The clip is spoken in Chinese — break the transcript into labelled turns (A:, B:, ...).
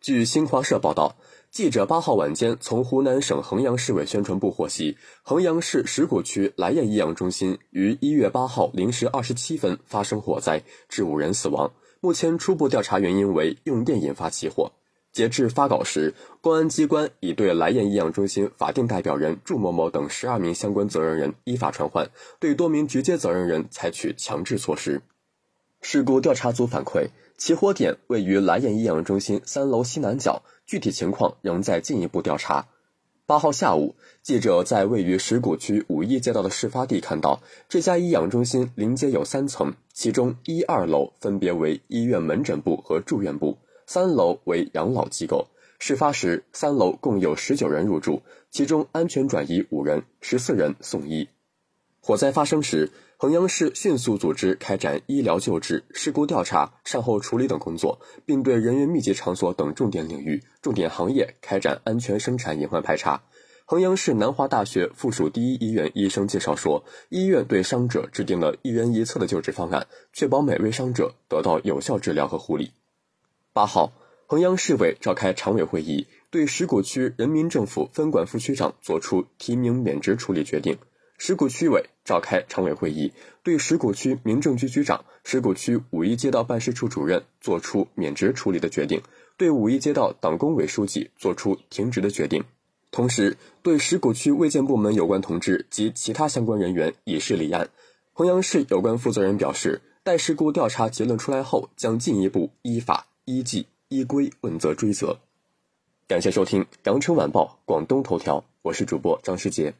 A: 据新华社报道，记者八号晚间从湖南省衡阳市委宣传部获悉，衡阳市石鼓区来雁医养中心于一月八号零时二十七分发生火灾，致五人死亡。目前初步调查原因为用电引发起火。截至发稿时，公安机关已对来雁医养中心法定代表人祝某某等十二名相关责任人依法传唤，对多名直接责任人采取强制措施。事故调查组反馈。起火点位于蓝雁医养中心三楼西南角，具体情况仍在进一步调查。八号下午，记者在位于石鼓区五一街道的事发地看到，这家医养中心临街有三层，其中一二楼分别为医院门诊部和住院部，三楼为养老机构。事发时，三楼共有十九人入住，其中安全转移五人，十四人送医。火灾发生时，衡阳市迅速组织开展医疗救治、事故调查、善后处理等工作，并对人员密集场所等重点领域、重点行业开展安全生产隐患排查。衡阳市南华大学附属第一医院医生介绍说，医院对伤者制定了一人一策的救治方案，确保每位伤者得到有效治疗和护理。八号，衡阳市委召开常委会议，对石鼓区人民政府分管副区长作出提名免职处理决定。石鼓区委召开常委会议，对石鼓区民政局局长、石鼓区五一街道办事处主任作出免职处理的决定，对五一街道党工委书记作出停职的决定。同时，对石鼓区卫健部门有关同志及其他相关人员以示立案。衡阳市有关负责人表示，待事故调查结论出来后，将进一步依法、依纪、依规问责追责。感谢收听《羊城晚报·广东头条》，我是主播张世杰。